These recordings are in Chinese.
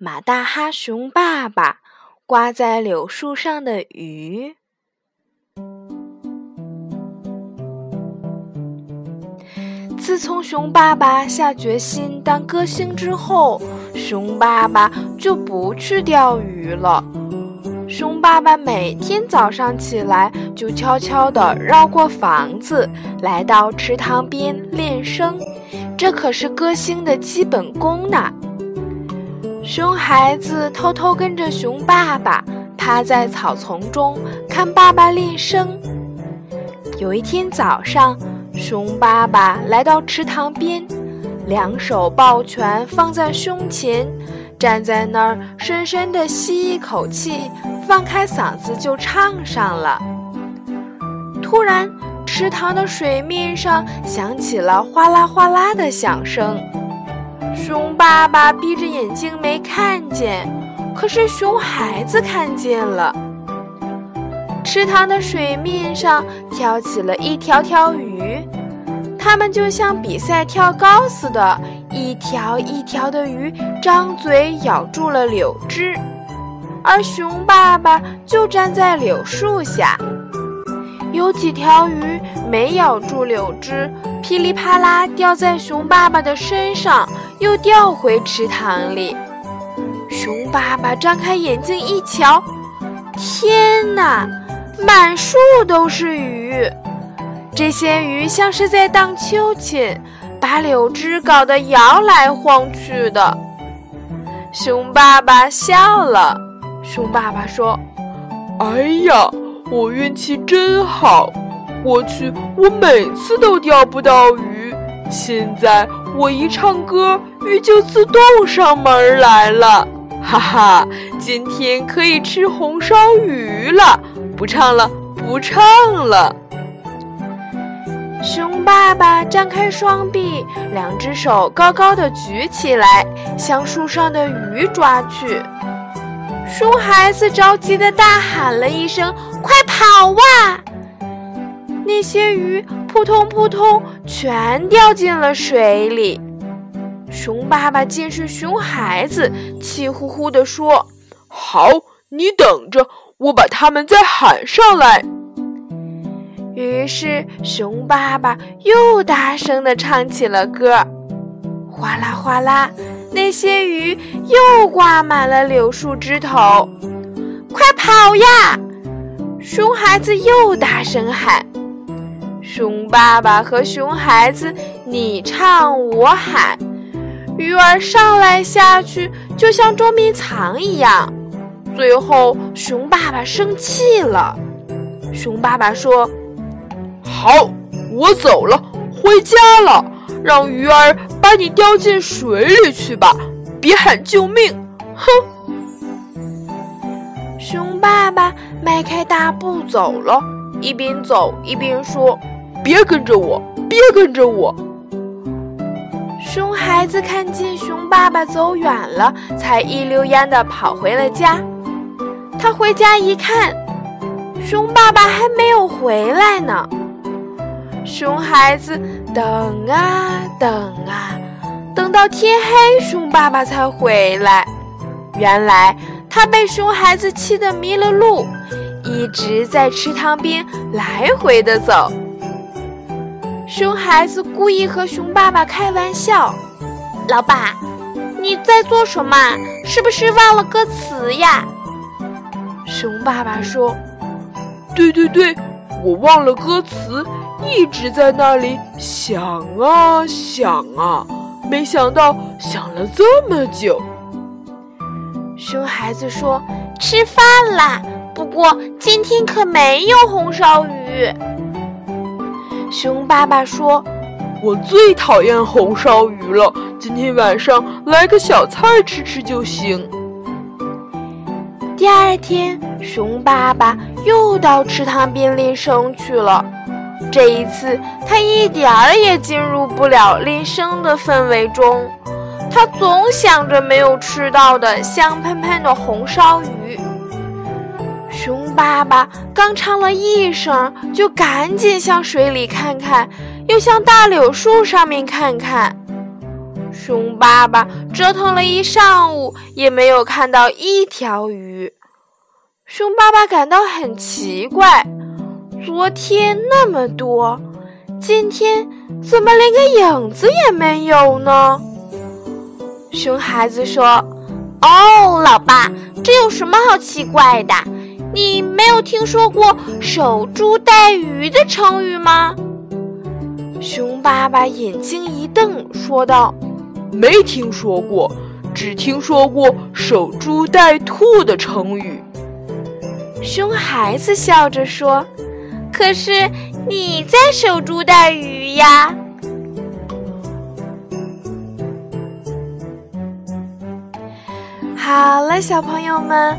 马大哈熊爸爸挂在柳树上的鱼。自从熊爸爸下决心当歌星之后，熊爸爸就不去钓鱼了。熊爸爸每天早上起来就悄悄地绕过房子，来到池塘边练声，这可是歌星的基本功呢。熊孩子偷偷跟着熊爸爸，趴在草丛中看爸爸练声。有一天早上，熊爸爸来到池塘边，两手抱拳放在胸前，站在那儿深深地吸一口气，放开嗓子就唱上了。突然，池塘的水面上响起了哗啦哗啦的响声。熊爸爸闭着眼睛没看见，可是熊孩子看见了。池塘的水面上跳起了一条条鱼，它们就像比赛跳高似的，一条一条的鱼张嘴咬住了柳枝，而熊爸爸就站在柳树下。有几条鱼没咬住柳枝，噼里啪啦掉在熊爸爸的身上。又掉回池塘里。熊爸爸张开眼睛一瞧，天哪，满树都是鱼！这些鱼像是在荡秋千，把柳枝搞得摇来晃去的。熊爸爸笑了。熊爸爸说：“哎呀，我运气真好！过去我每次都钓不到鱼，现在……”我一唱歌，鱼就自动上门来了，哈哈！今天可以吃红烧鱼了，不唱了，不唱了。熊爸爸张开双臂，两只手高高的举起来，向树上的鱼抓去。熊孩子着急的大喊了一声：“快跑啊！”那些鱼扑通扑通全掉进了水里。熊爸爸见是熊孩子，气呼呼地说：“好，你等着，我把他们再喊上来。”于是熊爸爸又大声地唱起了歌，哗啦哗啦，那些鱼又挂满了柳树枝头。快跑呀！熊孩子又大声喊。熊爸爸和熊孩子你唱我喊，鱼儿上来下去就像捉迷藏一样。最后，熊爸爸生气了。熊爸爸说：“好，我走了，回家了。让鱼儿把你叼进水里去吧，别喊救命！”哼。熊爸爸迈开大步走了，一边走一边说。别跟着我，别跟着我！熊孩子看见熊爸爸走远了，才一溜烟的跑回了家。他回家一看，熊爸爸还没有回来呢。熊孩子等啊等啊，等到天黑，熊爸爸才回来。原来他被熊孩子气得迷了路，一直在池塘边来回的走。熊孩子故意和熊爸爸开玩笑：“老爸，你在做什么？是不是忘了歌词呀？”熊爸爸说：“对对对，我忘了歌词，一直在那里想啊想啊，没想到想了这么久。”熊孩子说：“吃饭啦，不过今天可没有红烧鱼。”熊爸爸说：“我最讨厌红烧鱼了，今天晚上来个小菜吃吃就行。”第二天，熊爸爸又到池塘边练声去了。这一次，他一点儿也进入不了练声的氛围中。他总想着没有吃到的香喷喷的红烧鱼。爸爸刚唱了一声，就赶紧向水里看看，又向大柳树上面看看。熊爸爸折腾了一上午，也没有看到一条鱼。熊爸爸感到很奇怪，昨天那么多，今天怎么连个影子也没有呢？熊孩子说：“哦，老爸，这有什么好奇怪的？你没有听说过‘守株待鱼’的成语吗？”熊爸爸眼睛一瞪，说道。没听说过，只听说过“守株待兔”的成语。熊孩子笑着说：“可是你在守株待鱼呀。”好了，小朋友们，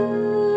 you.